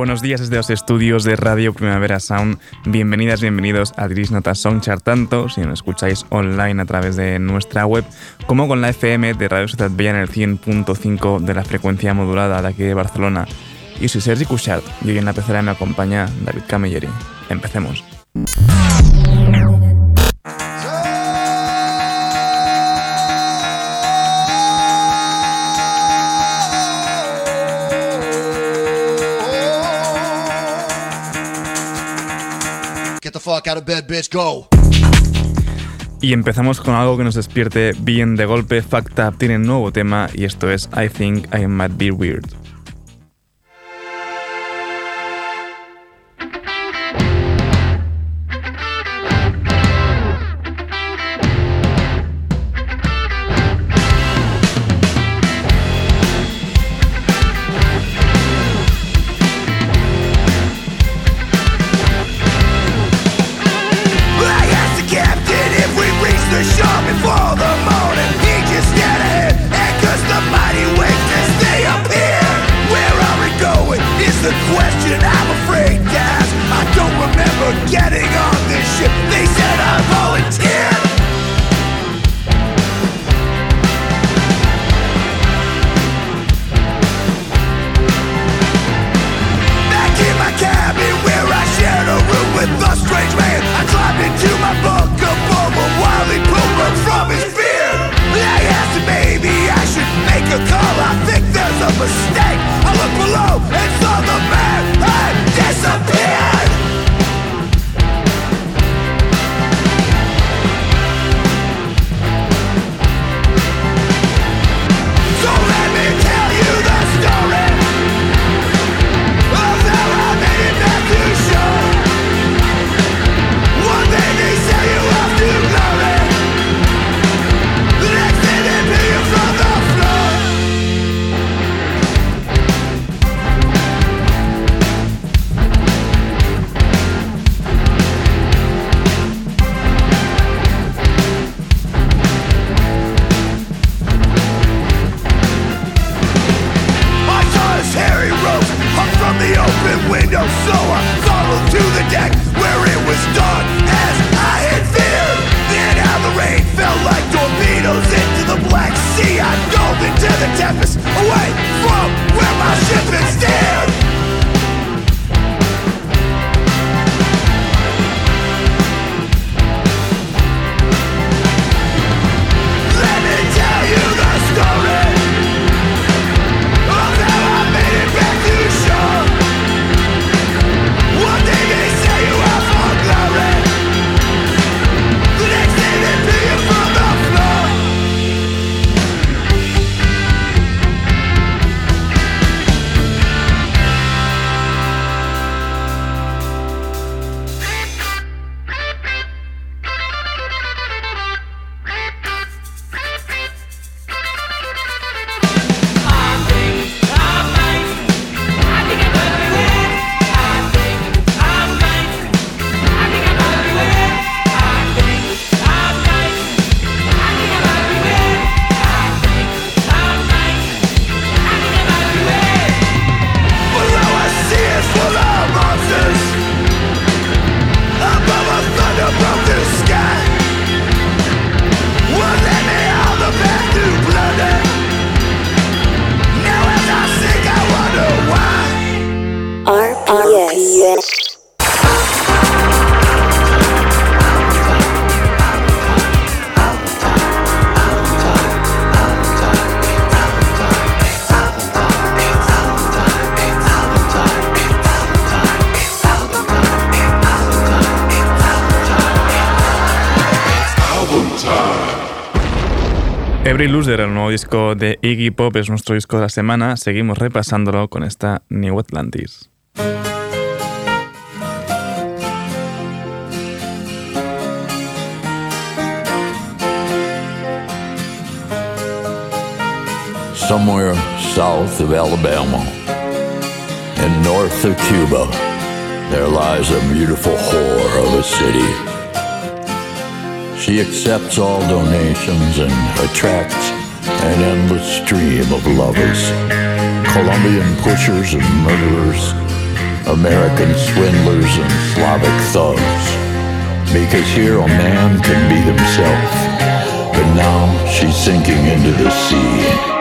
Buenos días desde los estudios de Radio Primavera Sound. Bienvenidas, bienvenidos a Diris Nota Songchart, tanto si nos escucháis online a través de nuestra web como con la FM de Radio Ciudad Bella en el 100.5 de la frecuencia modulada de aquí de Barcelona. Y soy Sergi Cushart y hoy en la tercera me acompaña David Camilleri. Empecemos. Y empezamos con algo que nos despierte bien de golpe. Fact Up tiene un nuevo tema y esto es I Think I Might Be Weird. Every Loser, el nuevo disco de Iggy Pop, es nuestro disco de la semana. Seguimos repasándolo con esta New Atlantis. Somewhere south of Alabama and north of Cuba, there lies a beautiful whore of a city. She accepts all donations and attracts an endless stream of lovers. Colombian pushers and murderers, American swindlers and Slavic thugs. Because here a man can be himself, but now she's sinking into the sea.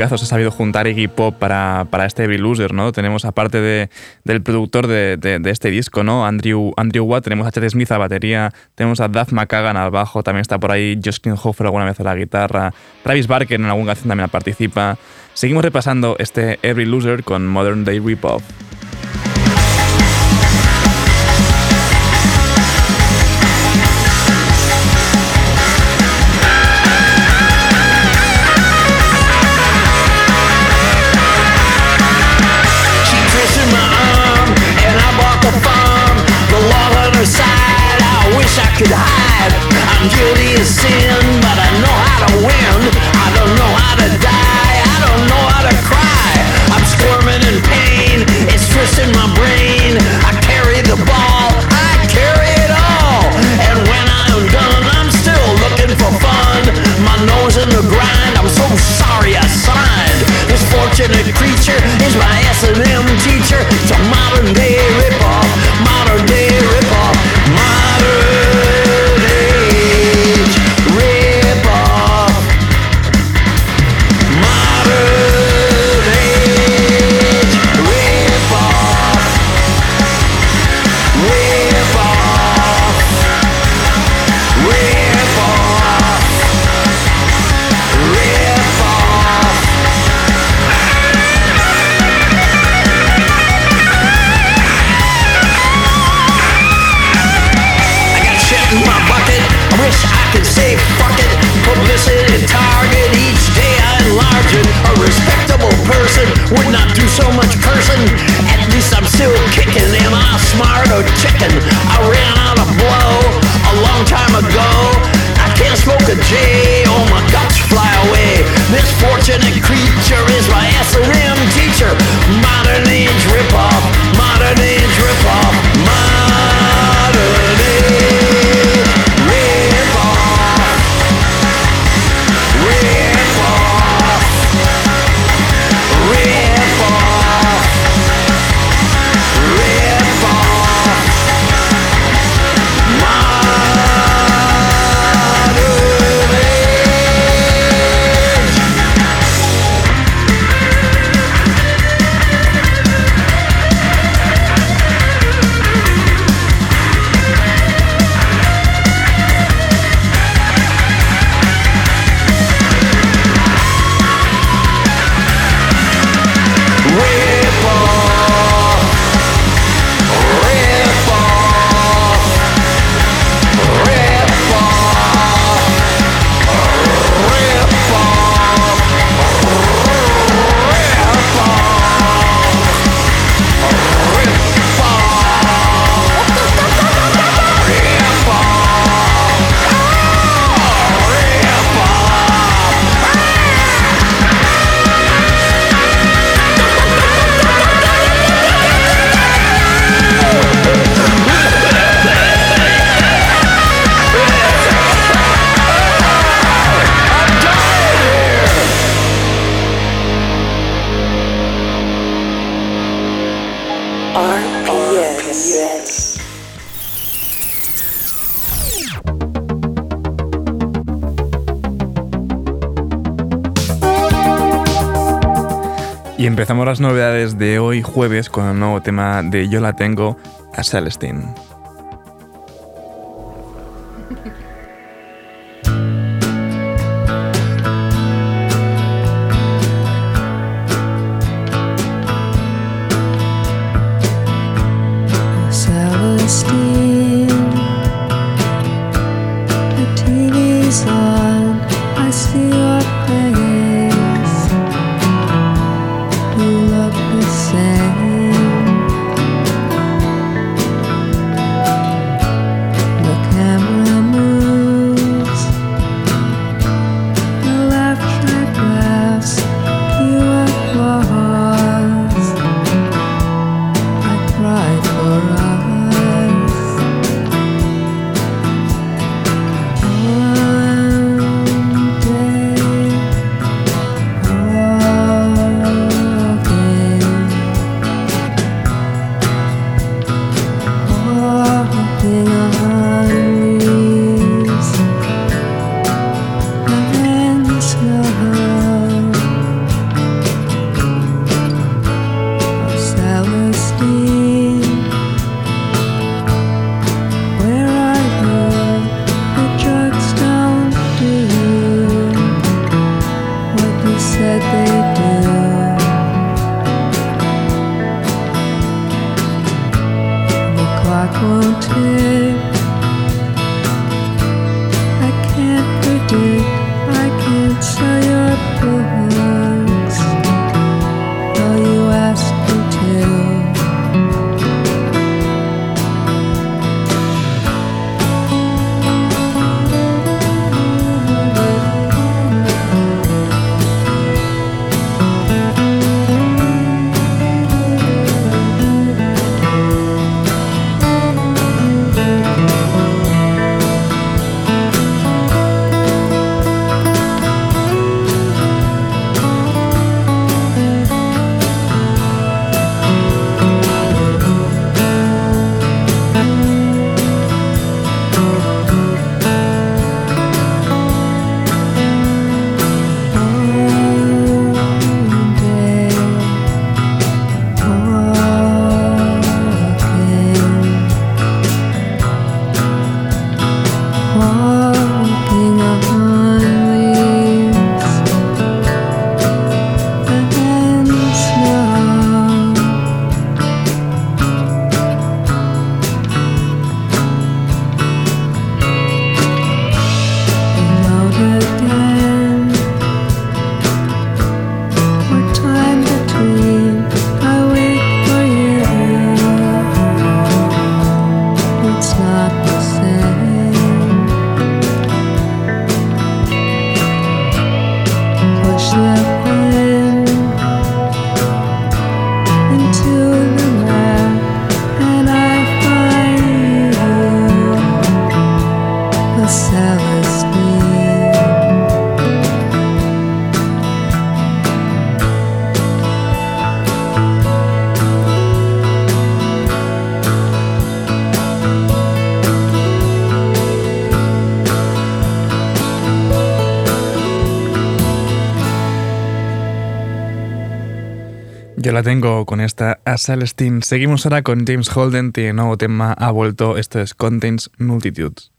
Musicazos ha sabido juntar Iggy Pop para, para este Every Loser, ¿no? Tenemos, aparte de, del productor de, de, este disco, ¿no? Andrew, Andrew Watt, tenemos a Chet Smith a batería, tenemos a Duff McCagan al bajo, también está por ahí Justin Hofer alguna vez a la guitarra, Travis Barker en alguna canción también participa. Seguimos repasando este Every Loser con Modern Day Repop. could Empezamos las novedades de hoy jueves con el nuevo tema de Yo la tengo a Celestine. La tengo con esta a Celestine. Seguimos ahora con James Holden, tiene nuevo tema, ha vuelto, esto es Contains Multitudes.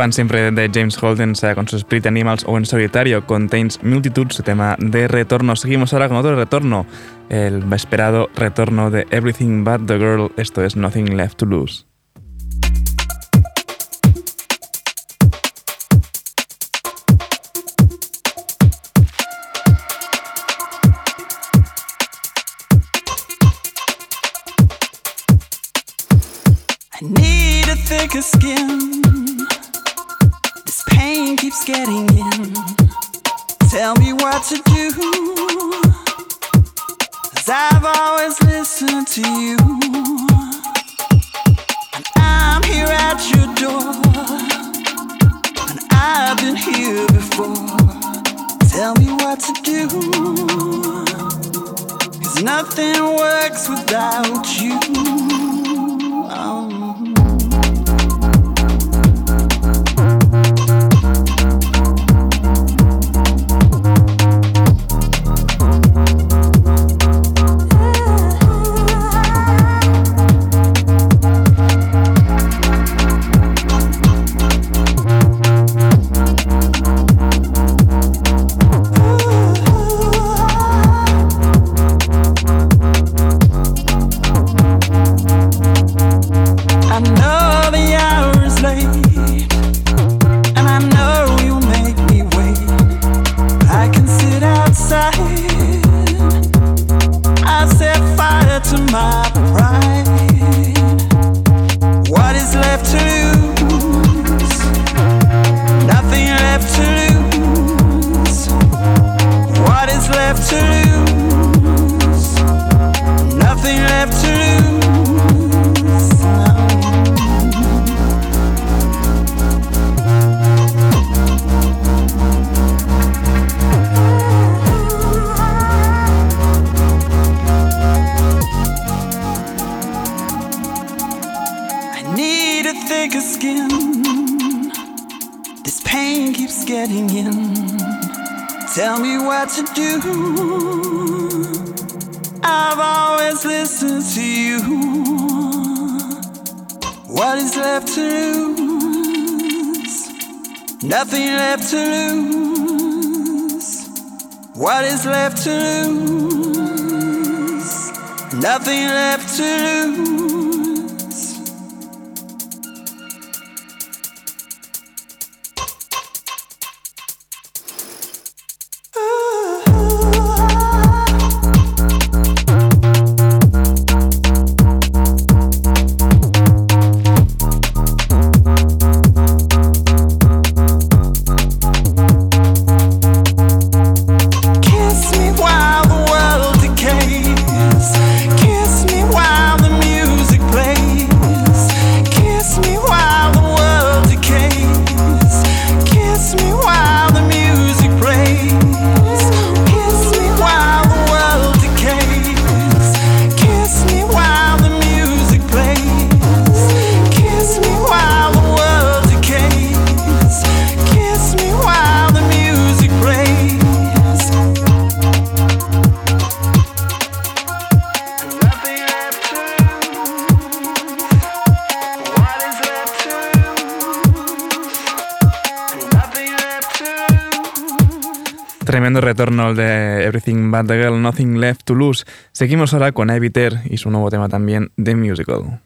Fan siempre de James Holden, sea con sus Split Animals o en solitario, Contains Multitudes, su tema de retorno. Seguimos ahora con otro retorno, el esperado retorno de Everything But the Girl, esto es Nothing Left to Lose. to do. Cause I've always listened to you. to lose. Nothing left to lose. Estupendo retorno de Everything But the Girl, Nothing Left to Lose. Seguimos ahora con Eviter y su nuevo tema también, The Musical.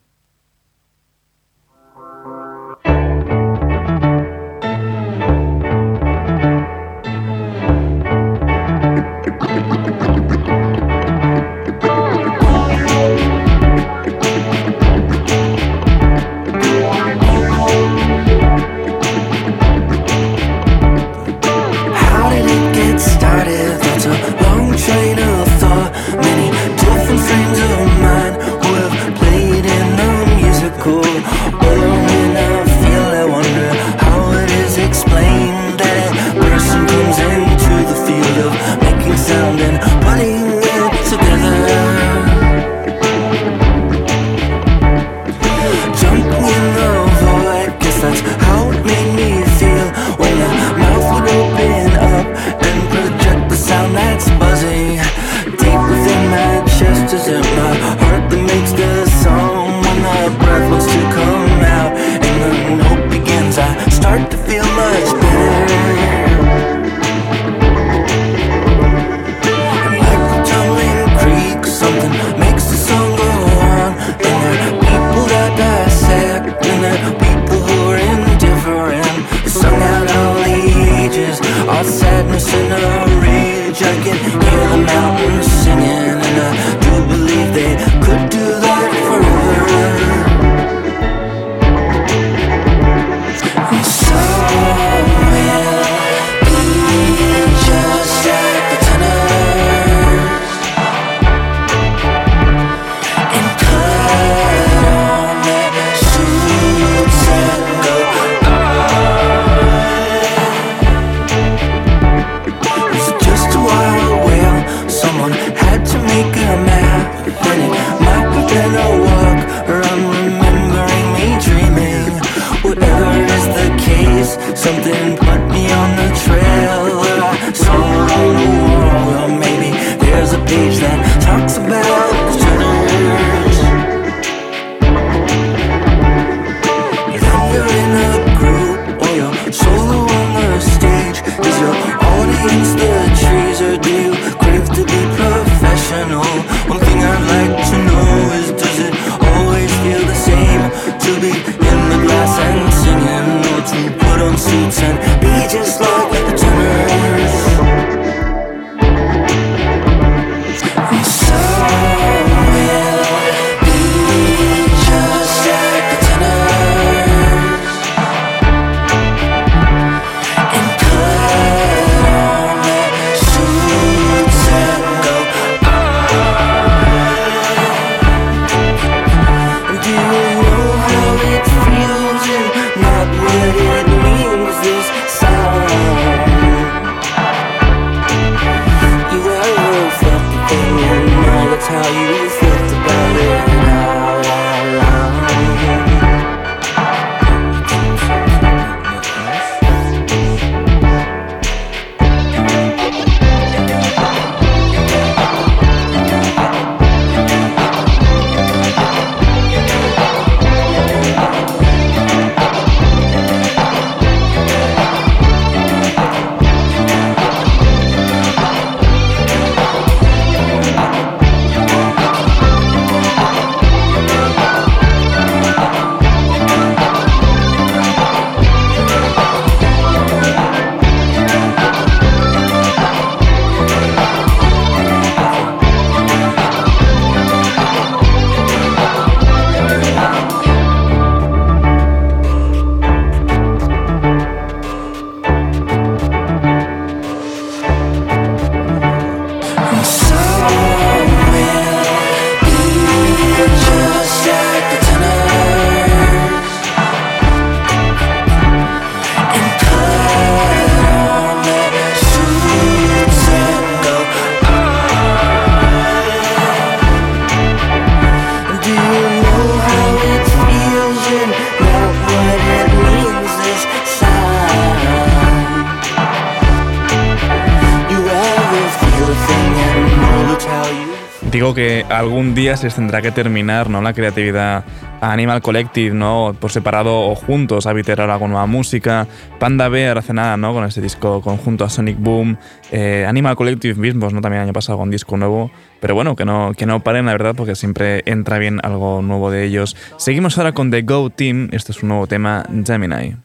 algún día se tendrá que terminar, ¿no? La creatividad Animal Collective, ¿no? Por separado o juntos, Habiter ahora con nueva música, Panda Bear hace nada, ¿no? Con este disco conjunto a Sonic Boom, eh, Animal Collective mismos, ¿no? También el año pasado con disco nuevo, pero bueno, que no, que no paren, la verdad, porque siempre entra bien algo nuevo de ellos. Seguimos ahora con The Go Team, este es un nuevo tema, Gemini.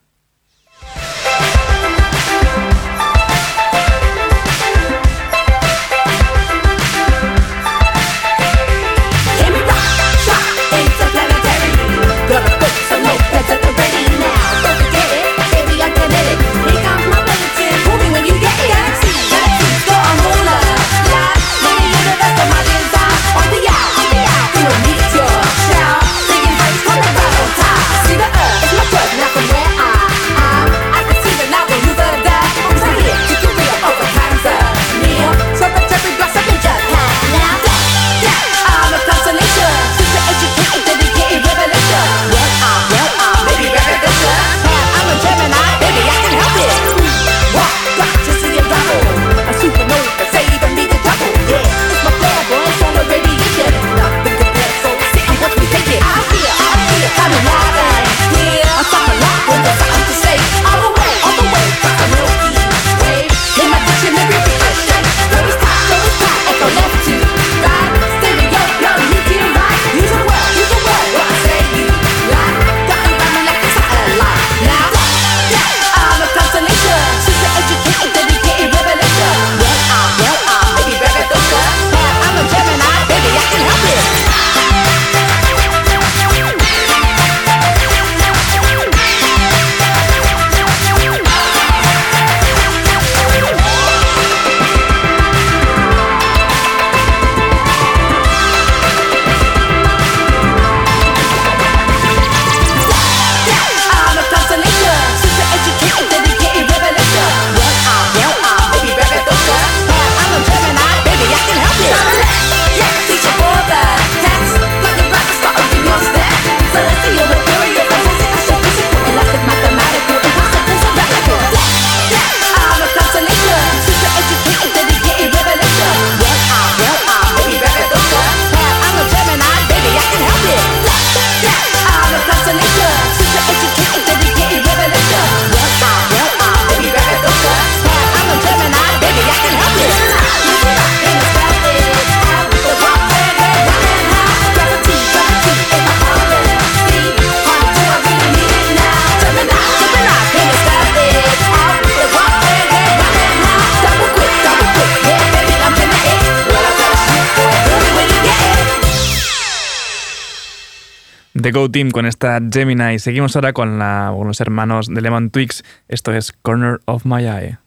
Go Team con esta Gemini. Seguimos ahora con, la, los hermanos de Lemon Twix. Esto es Corner of My Eye.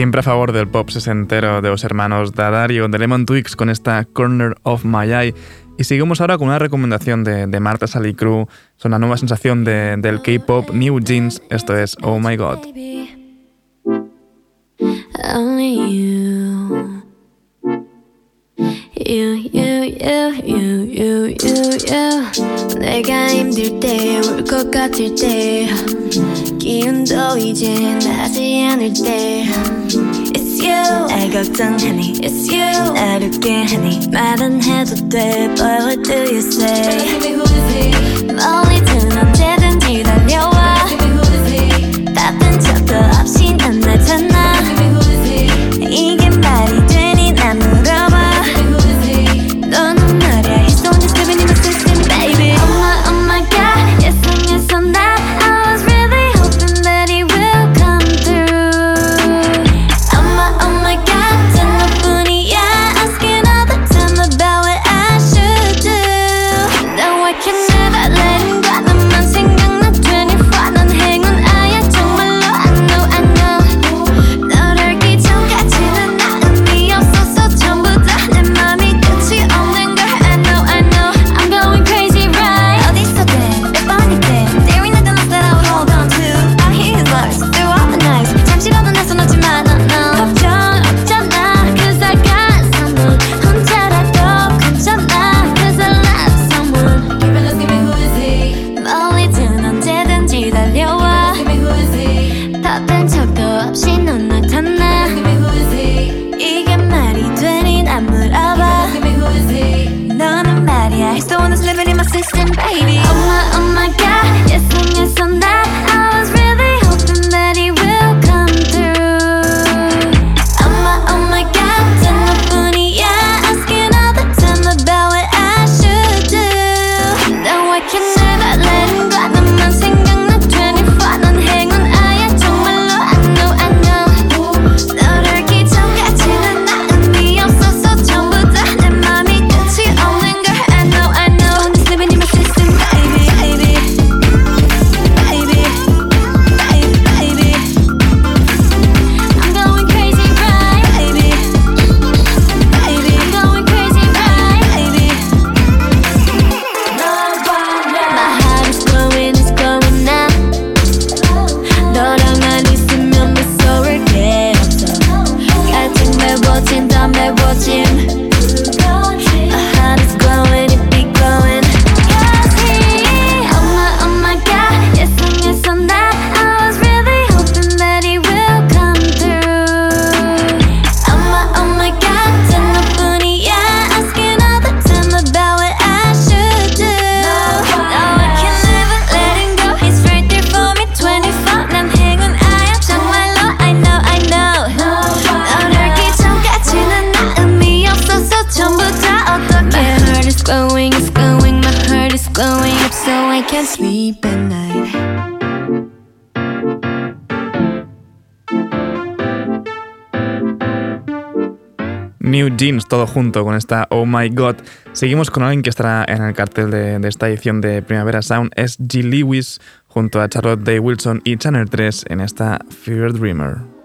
Siempre a favor del pop sesentero de los hermanos Dadario de Lemon Twigs con esta Corner of My Eye. Y seguimos ahora con una recomendación de, de Marta Salicru, es una nueva sensación del K-pop New Jeans, esto es Oh My God. you, you, you, you, you, you, you. 내가 힘들 때, 울 것 같을 때, 기운도 이제 나지 않을 때. It's you, 날 걱정하니. It's you, 날 웃게 하니. 말은 해도 돼, but what do you say? Baby, who is he? 멀리든 언제든지 달려와. Baby, who is he? 바쁜 척도 없이. Jeans, todo junto con esta Oh My God. Seguimos con alguien que estará en el cartel de, esta edición de Primavera Sound, es G. Lewis, junto a Charlotte Day Wilson y Channel 3 en esta Fear Dreamer.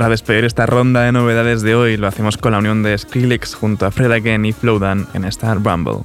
Para despedir esta ronda de novedades de hoy, lo hacemos con la unión de Skrillex junto a Fred Again y Flowdan en Star Rumble.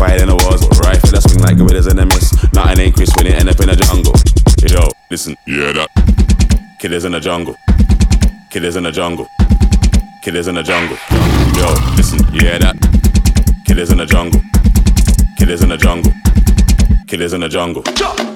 Fighting the wars, rifle that swing like gorillas and a miss. Nothing ain't when it end up in the jungle. Yo, listen, yeah that. Killers in the jungle. Killers in the jungle. Killers in the jungle. Yo, listen, yeah that. Killers in the jungle. Killers in the jungle. Killers in the jungle.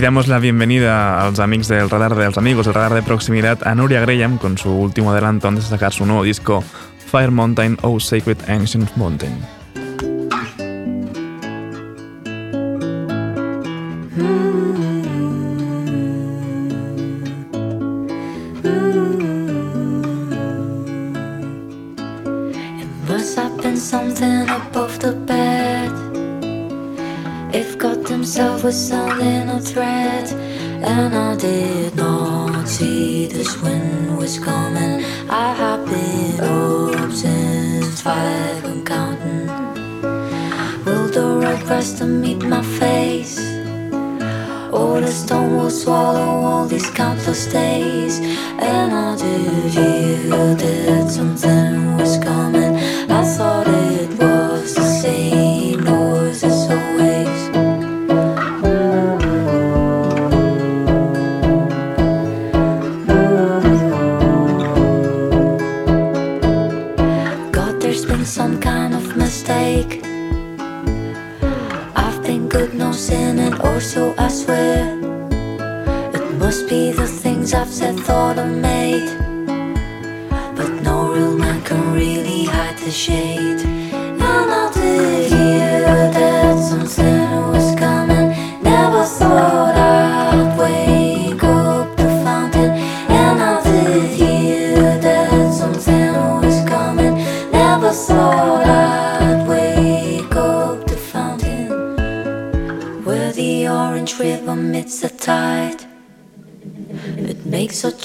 Damos la bienvenida a los amigos del radar de los amigos del radar de proximidad a Nuria Graham con su último adelanto antes de sacar su nuevo disco Fire Mountain O Sacred Ancient Mountain. Must was a thread, and I did not see this wind was coming. I have been up since five and counting. Will the road press to meet my face? Or the stone will swallow all these countless days. And I did hear that something was coming. I thought it was the same swear. It must be the things I've said, thought, or made. But no real man can really hide the shade.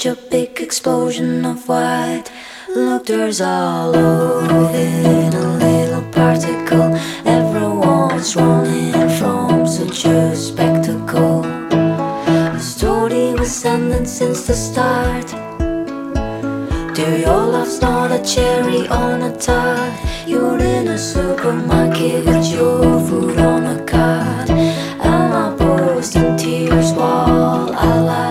A big explosion of white. Look, there's all over it a little particle. Everyone's running from such a spectacle. The story was ending since the start. Dear, your love's not a cherry on a tart. You're in a supermarket with your food on a cart. And I burst in tears while I laugh.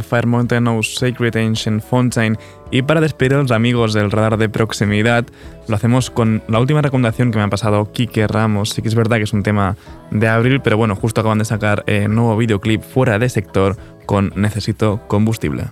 Fire Mountain o Sacred Ancient Fountain. Y para despedir a los amigos del radar de proximidad, lo hacemos con la última recomendación que me ha pasado Kike Ramos. Sí que es verdad que es un tema de abril, pero bueno, justo acaban de sacar eh, nuevo videoclip fuera de sector con Necesito combustible.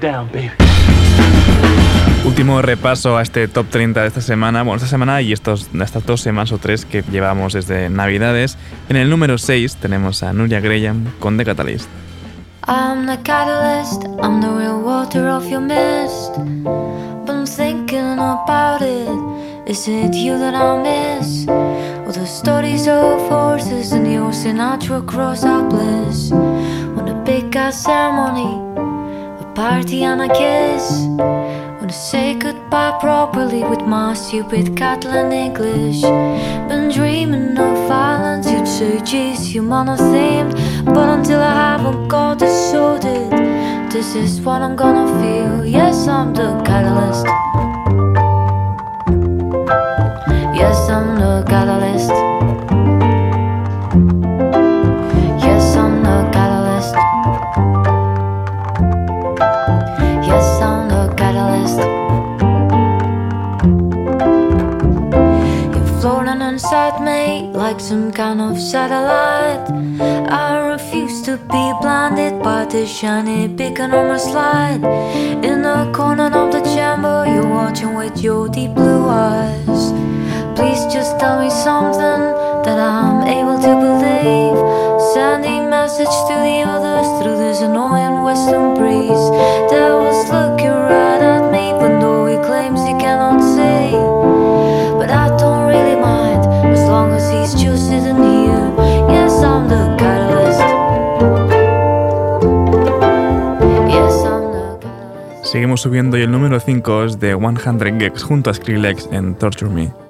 Down, baby. Último repaso a este top 30 de esta semana. Bueno, esta semana y estos, estas dos semanas o tres que llevamos desde Navidades. En el número 6 tenemos a Nuria Graham con The Catalyst. I'm the catalyst, I'm the real water of your mist. But I'm thinking about it. Is it you that I miss? Or the stories of horses and the ocean natural cross our bliss? On a big ass ceremony, party and a kiss. Wanna say goodbye properly with my stupid Catalan English. Been dreaming of violence, you'd say, geez, you monothemed. But until I haven't got it sorted, this is what I'm gonna feel. Yes, I'm the catalyst. Yes, I'm the catalyst. Like some kind of satellite. I refuse to be blinded by the shiny beacon on my slide. In the corner of the chamber, you're watching with your deep blue eyes. Please just tell me something that I'm able to believe. Sending message to the others through this annoying western breeze. that was looking right Seguimos subiendo y el número 5 es de 100 Gex junto a Skrillex en Torture Me.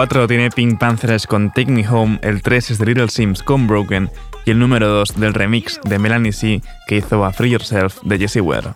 4 tiene Pink Panthers con Take Me Home, el 3 es de Little Sims con Broken y el número 2 del remix de Melanie C que hizo a Free Yourself de Jessie Ware.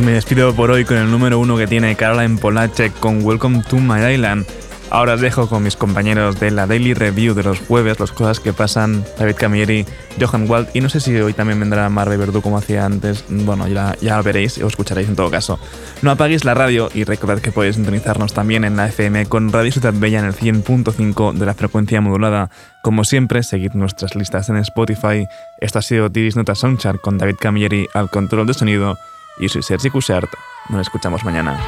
Y me despido por hoy con el número uno que tiene Caroline Polacek con Welcome to My Island. Ahora os dejo con mis compañeros de la Daily Review de los jueves, las cosas que pasan, David Camilleri, Johan Wald, y no sé si hoy también vendrá Marve Verdú como hacía antes, bueno, ya, ya veréis o escucharéis en todo caso. No apaguéis la radio y recordad que podéis sintonizarnos también en la FM con Radio Ciudad Bella en el 100.5 de la frecuencia modulada. Como siempre, seguid nuestras listas en Spotify. Esto ha sido Tiris Nota Soundchart con David Camilleri al control de sonido. Y soy Sergi Cushart. Nos escuchamos mañana.